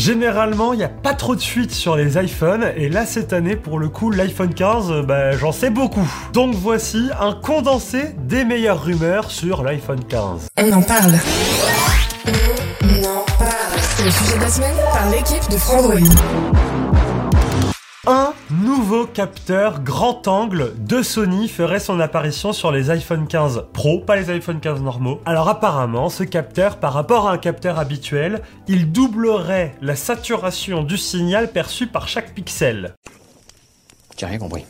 Généralement, il n'y a pas trop de fuites sur les iPhones, et là cette année, pour le coup, l'iPhone 15, bah, j'en sais beaucoup. Donc voici un condensé des meilleures rumeurs sur l'iPhone 15. On en parle. On en parle. C'est le sujet de la semaine par l'équipe de Frandroid. Un nouveau capteur grand angle de Sony ferait son apparition sur les iPhone 15 Pro, pas les iPhone 15 normaux. Alors apparemment, ce capteur, par rapport à un capteur habituel, il doublerait la saturation du signal perçu par chaque pixel. J'ai rien compris.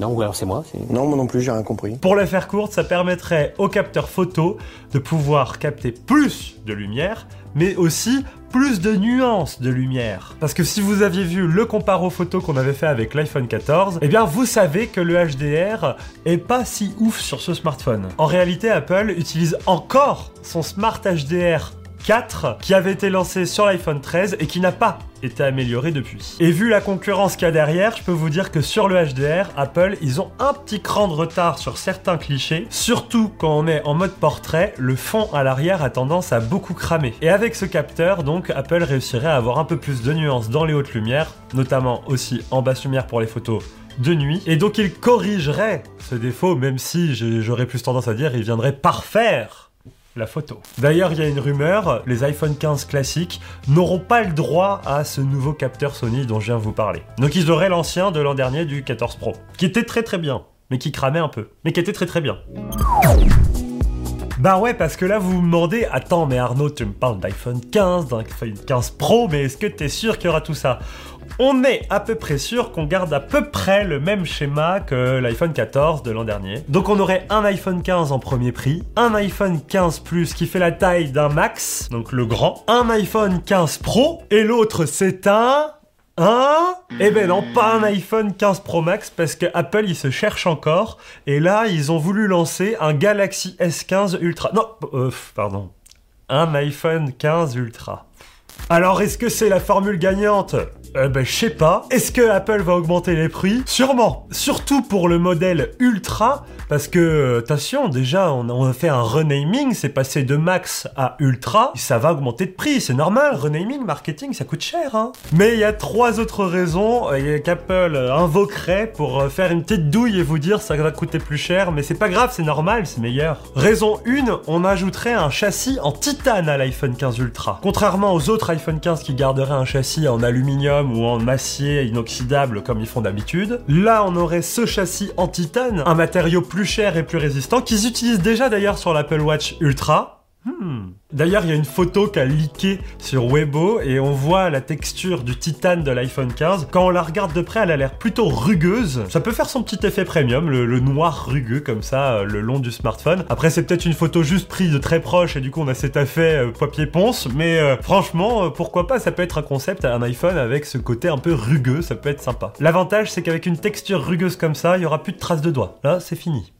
Non, ou alors c'est moi c'est- Non, moi non plus, j'ai rien compris. Pour la faire courte, ça permettrait au capteur photo de pouvoir capter plus de lumière, mais aussi plus de nuances de lumière. Parce que si vous aviez vu le comparo photo qu'on avait fait avec l'iPhone 14, eh bien vous savez que le HDR est pas si ouf sur ce smartphone. En réalité, Apple utilise encore son Smart HDR 4 qui avait été lancé sur l'iPhone 13 et qui n'a pas été amélioré depuis. Et vu la concurrence qu'il y a derrière, je peux vous dire que sur le HDR, Apple, ils ont un petit cran de retard sur certains clichés, surtout quand on est en mode portrait, le fond à l'arrière a tendance à beaucoup cramer. Et avec ce capteur, donc, Apple réussirait à avoir un peu plus de nuances dans les hautes lumières, notamment aussi en basse lumière pour les photos de nuit, et donc il corrigerait ce défaut, même si j'aurais plus tendance à dire il viendrait parfaire la photo. D'ailleurs, il y a une rumeur, les iPhone 15 classiques n'auront pas le droit à ce nouveau capteur Sony dont je viens de vous parler. Donc ils auraient l'ancien de l'an dernier du 14 Pro, qui était très très bien, mais qui cramait un peu, mais qui était très très bien. Bah ouais, parce que là vous vous demandez, attends mais Arnaud, tu me parles d'iPhone 15, d'iPhone 15 Pro, mais est-ce que t'es sûr qu'il y aura tout ça? On est à peu près sûr qu'on garde à peu près le même schéma que l'iPhone 14 de l'an dernier. Donc on aurait un iPhone 15 en premier prix, un iPhone 15 Plus qui fait la taille d'un Max, donc le grand, un iPhone 15 Pro, et l'autre c'est un... Un Eh ben non, pas un iPhone 15 Pro Max parce que Apple il se cherche encore et là ils ont voulu lancer un Galaxy S15 Ultra. Non, euh, pardon. Un iPhone 15 Ultra. Alors est-ce que c'est la formule gagnante? Euh, ben, je sais pas. Est-ce que Apple va augmenter les prix? Sûrement. Surtout pour le modèle Ultra, parce que, euh, attention, déjà, on a, fait un renaming, c'est passé de Max à Ultra, ça va augmenter de prix, c'est normal. Renaming, marketing, ça coûte cher, hein. Mais il y a trois autres raisons euh, qu'Apple invoquerait pour faire une petite douille et vous dire ça va coûter plus cher, mais c'est pas grave, c'est normal, c'est meilleur. Raison 1, on ajouterait un châssis en titane à l'iPhone 15 Ultra. Contrairement aux autres iPhone 15 qui garderaient un châssis en aluminium ou en acier inoxydable comme ils font d'habitude, là on aurait ce châssis en titane, un matériau plus cher et plus résistant qu'ils utilisent déjà d'ailleurs sur l'Apple Watch Ultra. Hmm. D'ailleurs, il y a une photo qui a leaké sur Weibo et on voit la texture du titane de l'iPhone 15. Quand on la regarde de près, elle a l'air plutôt rugueuse. Ça peut faire son petit effet premium, le, noir rugueux comme ça, euh, le long du smartphone. Après, c'est peut-être une photo juste prise de très proche et du coup, on a cet effet euh, papier ponce. Mais euh, franchement, pourquoi pas Ça peut être un concept à un iPhone avec ce côté un peu rugueux, ça peut être sympa. L'avantage, c'est qu'avec une texture rugueuse comme ça, il y aura plus de traces de doigts. Là, c'est fini.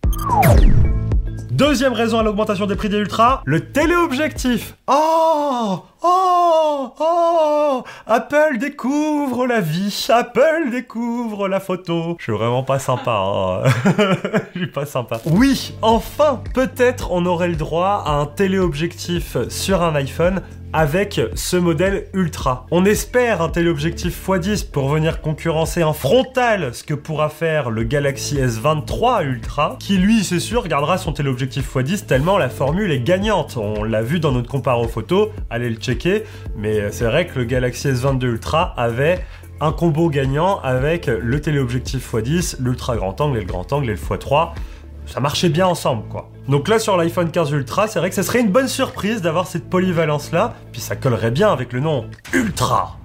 Deuxième raison à l'augmentation des prix des Ultra, le téléobjectif. Oh Oh Oh Apple découvre la vie, Apple découvre la photo. Je suis vraiment pas sympa, hein. Je suis pas sympa. Oui, enfin, peut-être on aurait le droit à un téléobjectif sur un iPhone avec ce modèle ultra. On espère un téléobjectif x10 pour venir concurrencer en frontal ce que pourra faire le Galaxy S23 Ultra, qui lui, c'est sûr, gardera son téléobjectif x10 tellement la formule est gagnante. On l'a vu dans notre comparo photo, allez le checker, mais c'est vrai que le Galaxy S22 Ultra avait un combo gagnant avec le téléobjectif x10, l'ultra grand angle et le grand angle et le x3 ça marchait bien ensemble quoi. Donc là sur l'iPhone 15 Ultra, c'est vrai que ça serait une bonne surprise d'avoir cette polyvalence là, puis ça collerait bien avec le nom Ultra.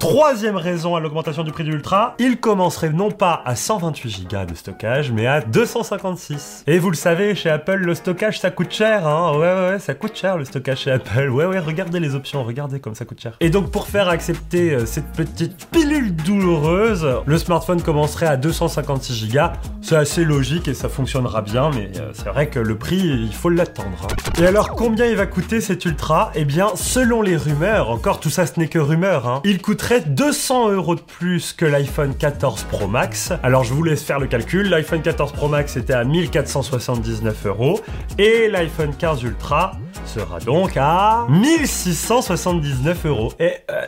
Troisième raison à l'augmentation du prix du Ultra, il commencerait non pas à 128 Go de stockage, mais à 256. Et vous le savez, chez Apple, le stockage ça coûte cher, hein. Ouais, ouais, ouais, ça coûte cher le stockage chez Apple. Ouais, ouais, regardez les options, regardez comme ça coûte cher. Et donc, pour faire accepter euh, cette petite pilule douloureuse, le smartphone commencerait à 256 Go. C'est assez logique et ça fonctionnera bien, mais euh, c'est vrai que le prix, il faut l'attendre. hein. Et alors, combien il va coûter cet Ultra? Eh bien, selon les rumeurs, encore tout ça ce n'est que rumeur, hein, il coûterait 200 euros de plus que l'iPhone 14 Pro Max. Alors, je vous laisse faire le calcul. L'iPhone 14 Pro Max était à 1479 euros et l'iPhone 15 Ultra sera donc à 1679 euros. Et euh,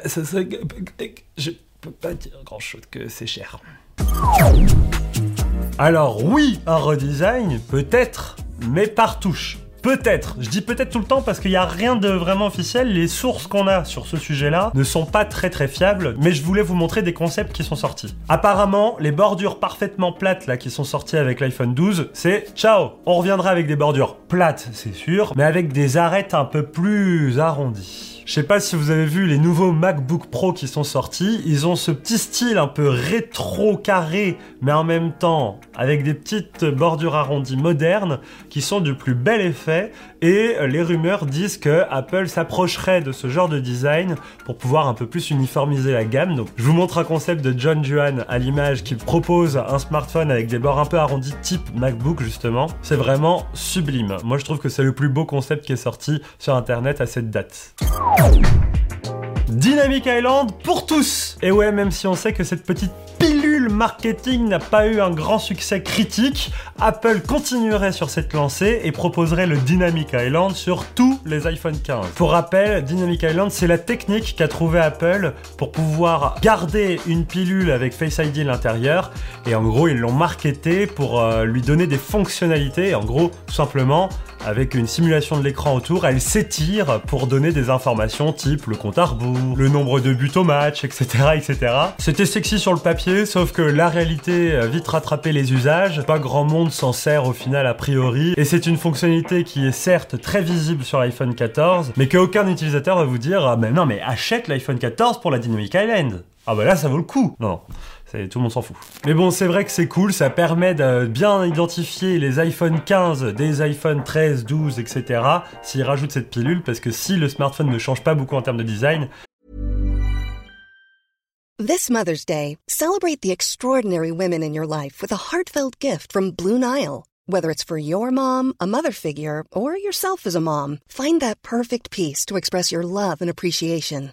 je peux pas dire grand chose que c'est cher. Alors oui, un redesign, peut-être, mais par touche. Peut-être, je dis peut-être tout le temps parce qu'il n'y a rien de vraiment officiel, les sources qu'on a sur ce sujet-là ne sont pas très très fiables, mais je voulais vous montrer des concepts qui sont sortis. Apparemment, les bordures parfaitement plates là qui sont sorties avec l'iPhone 12, c'est ciao, on reviendra avec des bordures plates, c'est sûr, mais avec des arêtes un peu plus arrondies. Je sais pas si vous avez vu les nouveaux MacBook Pro qui sont sortis, ils ont ce petit style un peu rétro carré, mais en même temps avec des petites bordures arrondies modernes qui sont du plus bel effet et les rumeurs disent que Apple s'approcherait de ce genre de design pour pouvoir un peu plus uniformiser la gamme. Je vous montre un concept de John Juan à l'image qui propose un smartphone avec des bords un peu arrondis type MacBook justement. C'est vraiment sublime. Moi je trouve que c'est le plus beau concept qui est sorti sur internet à cette date. Dynamic Island pour tous Et ouais, même si on sait que cette petite pilule marketing n'a pas eu un grand succès critique, Apple continuerait sur cette lancée et proposerait le Dynamic Island sur tous les iPhone 15. Pour rappel, Dynamic Island, c'est la technique qu'a trouvé Apple pour pouvoir garder une pilule avec Face ID à l'intérieur et en gros, ils l'ont marketé pour euh, lui donner des fonctionnalités. En gros, tout simplement, avec une simulation de l'écran autour, elle s'étire pour donner des informations type le compte à rebours, le nombre de buts au match, etc. etc. C'était sexy sur le papier, sauf que la réalité vite rattrapé les usages, pas grand monde s'en sert au final a priori, et c'est une fonctionnalité qui est certes très visible sur l'iPhone 14, mais qu'aucun utilisateur va vous dire ah mais non mais achète l'iPhone 14 pour la Dynamic Island. Ah bah là ça vaut le coup. Non, non. Tout le monde s'en fout. Mais bon, c'est vrai que c'est cool, ça permet de bien identifier les iPhone 15 des iPhone 13, 12, etc. S'ils rajoutent cette pilule, parce que si le smartphone ne change pas beaucoup en termes de design, This Mother's Day, celebrate the extraordinary women in your life with a heartfelt gift from Blue Nile. Whether it's for your mom, a mother figure, or yourself as a mom, find that perfect piece to express your love and appreciation.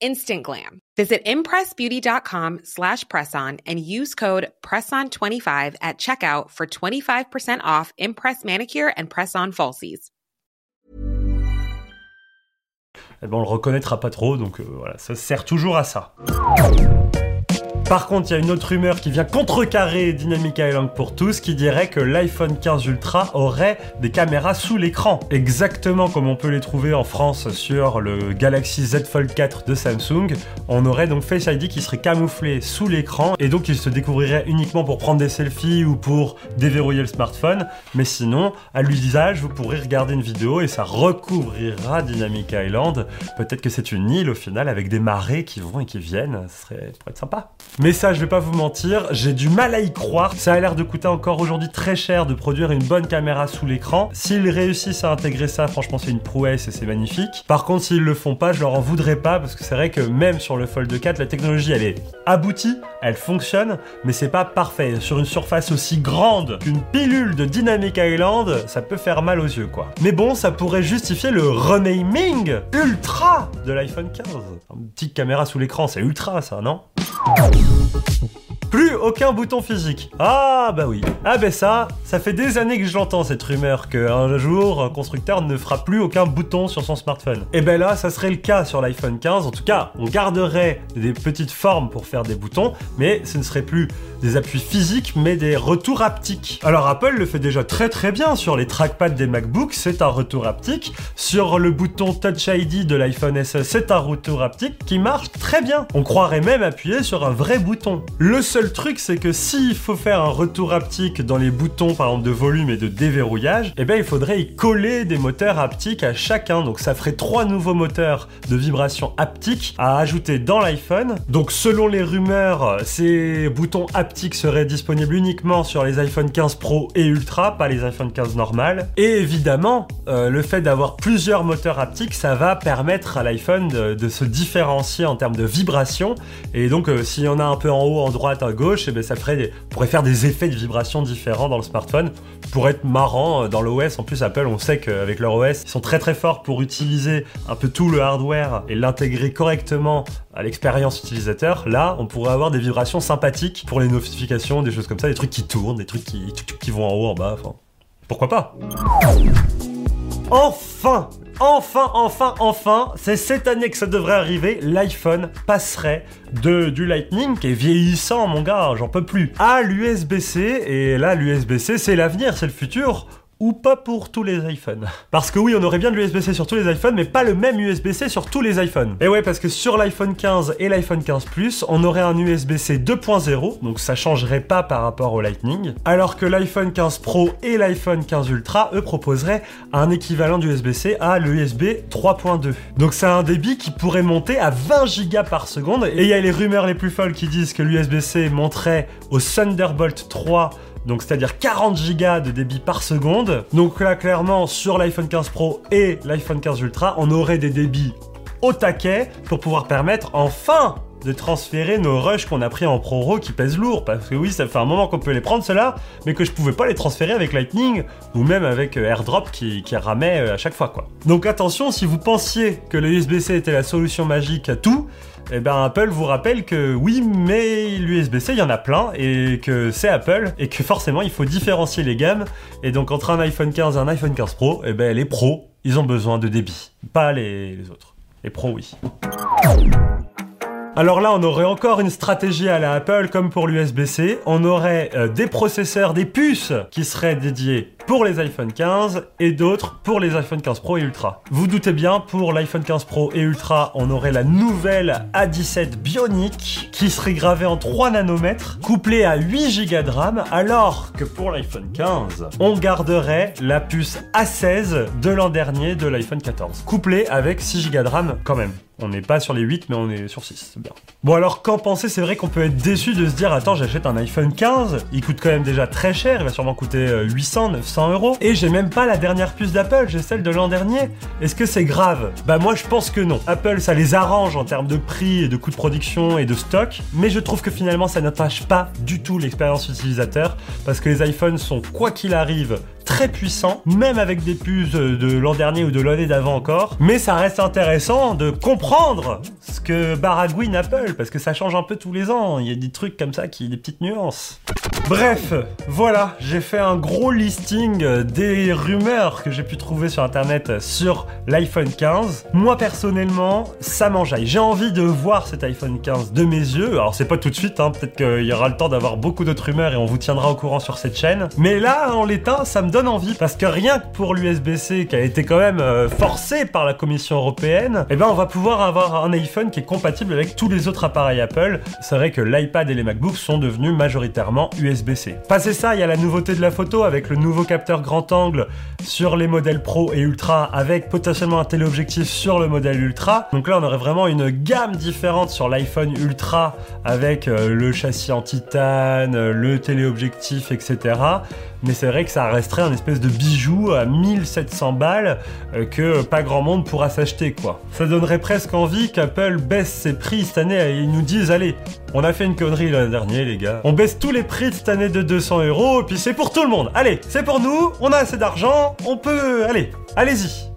Instant glam. Visit impressbeauty.com slash presson and use code PRESSON25 at checkout for 25% off Impress Manicure and Press-On Falsies. eh ben, on le reconnaîtra pas trop, donc euh, voilà, ça sert toujours à ça. Par contre, il y a une autre rumeur qui vient contrecarrer Dynamic Island pour tous qui dirait que l'iPhone 15 Ultra aurait des caméras sous l'écran. Exactement comme on peut les trouver en France sur le Galaxy Z Fold 4 de Samsung. On aurait donc Face ID qui serait camouflé sous l'écran et donc il se découvrirait uniquement pour prendre des selfies ou pour déverrouiller le smartphone. Mais sinon, à l'usage, vous pourrez regarder une vidéo et ça recouvrira Dynamic Island. Peut-être que c'est une île au final avec des marées qui vont et qui viennent. Ce serait, ça pourrait être sympa. Mais ça, je vais pas vous mentir, j'ai du mal à y croire. Ça a l'air de coûter encore aujourd'hui très cher de produire une bonne caméra sous l'écran. S'ils réussissent à intégrer ça, franchement, c'est une prouesse et c'est magnifique. Par contre, s'ils le font pas, je leur en voudrais pas parce que c'est vrai que même sur le Fold 4, la technologie, elle est aboutie, elle fonctionne, mais c'est pas parfait. Sur une surface aussi grande qu'une pilule de Dynamic Island, ça peut faire mal aux yeux, quoi. Mais bon, ça pourrait justifier le renaming ultra de l'iPhone 15. Une petite caméra sous l'écran, c'est ultra, ça, non? you. Plus aucun bouton physique. Ah bah oui. Ah bah ça, ça fait des années que je l'entends cette rumeur qu'un jour un constructeur ne fera plus aucun bouton sur son smartphone. Et ben là, ça serait le cas sur l'iPhone 15. En tout cas, on garderait des petites formes pour faire des boutons, mais ce ne serait plus des appuis physiques, mais des retours haptiques. Alors Apple le fait déjà très très bien sur les trackpads des MacBooks, c'est un retour haptique. Sur le bouton Touch ID de l'iPhone SE, c'est un retour haptique qui marche très bien. On croirait même appuyer sur un vrai bouton. Le seul truc, c'est que s'il faut faire un retour haptique dans les boutons, par exemple de volume et de déverrouillage, eh bien il faudrait y coller des moteurs haptiques à chacun. Donc ça ferait trois nouveaux moteurs de vibration haptique à ajouter dans l'iPhone. Donc selon les rumeurs, ces boutons haptiques seraient disponibles uniquement sur les iPhone 15 Pro et Ultra, pas les iPhone 15 normales. Et évidemment, euh, le fait d'avoir plusieurs moteurs haptiques, ça va permettre à l'iPhone de, de se différencier en termes de vibration. Et donc, euh, s'il y en a un peu en haut, en droite, à gauche, et ben ça ferait des- pourrait faire des effets de vibration différents dans le smartphone pour être marrant euh, dans l'OS. En plus, Apple, on sait qu'avec leur OS, ils sont très très forts pour utiliser un peu tout le hardware et l'intégrer correctement à l'expérience utilisateur. Là, on pourrait avoir des vibrations sympathiques pour les notifications, des choses comme ça, des trucs qui tournent, des trucs qui, qui vont en haut, en bas. Enfin, pourquoi pas? Enfin Enfin, enfin, enfin, c'est cette année que ça devrait arriver, l'iPhone passerait de du Lightning, qui est vieillissant mon gars, j'en peux plus, à l'USB-C, et là l'USB-C c'est l'avenir, c'est le futur, ou pas pour tous les iPhones. Parce que oui, on aurait bien de l'USB-C sur tous les iPhones, mais pas le même USB-C sur tous les iPhones. Et ouais, parce que sur l'iPhone 15 et l'iPhone 15 Plus, on aurait un USB-C 2.0, donc ça changerait pas par rapport au Lightning, alors que l'iPhone 15 Pro et l'iPhone 15 Ultra, eux, proposeraient un équivalent d'USB-C à l'USB 3.2. Donc c'est un débit qui pourrait monter à 20 gigas par seconde, et il y a les rumeurs les plus folles qui disent que l'USB-C monterait au Thunderbolt 3 donc c'est-à-dire 40 gigas de débit par seconde. Donc là clairement sur l'iPhone 15 Pro et l'iPhone 15 Ultra, on aurait des débits au taquet pour pouvoir permettre enfin de transférer nos rushs qu'on a pris en ProRAW qui pèsent lourd parce que oui ça fait un moment qu'on peut les prendre ceux-là mais que je pouvais pas les transférer avec Lightning ou même avec euh, AirDrop qui, qui ramait euh, à chaque fois quoi. Donc attention si vous pensiez que le USB-C était la solution magique à tout eh ben Apple vous rappelle que oui, mais l'USB-C, il y en a plein, et que c'est Apple, et que forcément il faut différencier les gammes. Et donc entre un iPhone 15 et un iPhone 15 Pro, eh ben les pros, ils ont besoin de débit, pas les, les autres. Les pros, oui. Alors là, on aurait encore une stratégie à la Apple comme pour l'USB-C. On aurait euh, des processeurs, des puces qui seraient dédiés pour les iPhone 15 et d'autres pour les iPhone 15 Pro et Ultra. Vous doutez bien, pour l'iPhone 15 Pro et Ultra, on aurait la nouvelle A17 Bionic qui serait gravée en 3 nanomètres, couplée à 8 Go de RAM, alors que pour l'iPhone 15, on garderait la puce A16 de l'an dernier de l'iPhone 14, couplée avec 6 Go de RAM quand même. On n'est pas sur les 8, mais on est sur 6. C'est bien. Bon, alors, qu'en penser C'est vrai qu'on peut être déçu de se dire Attends, j'achète un iPhone 15, il coûte quand même déjà très cher, il va sûrement coûter euh, 800, 900 euros. Et j'ai même pas la dernière puce d'Apple, j'ai celle de l'an dernier. Est-ce que c'est grave? Bah, moi, je pense que non. Apple, ça les arrange en termes de prix et de coûts de production et de stock, mais je trouve que finalement, ça n'attache pas du tout l'expérience utilisateur, parce que les iPhones sont, quoi qu'il arrive, très puissants, même avec des puces de l'an dernier ou de l'année d'avant encore. Mais ça reste intéressant de comprendre ce que baragouine Apple, parce que ça change un peu tous les ans. Il y a des trucs comme ça qui, des petites nuances. Bref, voilà, j'ai fait un gros listing des rumeurs que j'ai pu trouver sur internet sur l'iPhone 15. Moi personnellement, ça m'enjaille. J'ai envie de voir cet iPhone 15 de mes yeux. Alors c'est pas tout de suite, hein. peut-être qu'il y aura le temps d'avoir beaucoup d'autres rumeurs et on vous tiendra au courant sur cette chaîne. Mais là, en l'état, ça me donne envie parce que rien que pour l'USB-C qui a été quand même euh, forcé par la Commission européenne, eh ben on va pouvoir avoir un iPhone qui est compatible avec tous les autres appareils Apple. C'est vrai que l'iPad et les MacBooks sont devenus majoritairement USB-C. Passé ça, il y a la nouveauté de la photo avec le nouveau capteur grand angle sur les modèles Pro et Ultra avec potentiellement un téléobjectif sur le modèle Ultra. Donc là, on aurait vraiment une gamme différente sur l'iPhone Ultra avec euh, le châssis en titane, le téléobjectif, etc. Mais c'est vrai que ça resterait un espèce de bijou à 1700 balles euh, que pas grand monde pourra s'acheter quoi. Ça donnerait presque envie qu'Apple baisse ses prix cette année et ils nous disent allez, on a fait une connerie l'an dernier les gars. On baisse tous les prix de cette année de 200 euros et puis c'est pour tout le monde. Allez, c'est pour nous, on a assez d'argent, on peut... Allez, allez-y.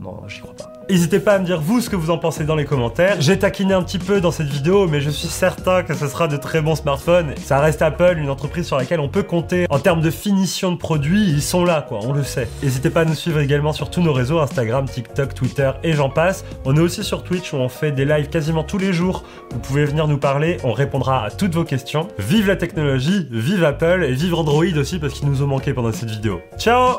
Non, j'y crois. N'hésitez pas à me dire vous ce que vous en pensez dans les commentaires. J'ai taquiné un petit peu dans cette vidéo, mais je suis certain que ce sera de très bons smartphones. Ça reste Apple, une entreprise sur laquelle on peut compter en termes de finition de produits. Ils sont là, quoi, on le sait. N'hésitez pas à nous suivre également sur tous nos réseaux Instagram, TikTok, Twitter et j'en passe. On est aussi sur Twitch où on fait des lives quasiment tous les jours. Vous pouvez venir nous parler, on répondra à toutes vos questions. Vive la technologie, vive Apple et vive Android aussi parce qu'ils nous ont manqué pendant cette vidéo. Ciao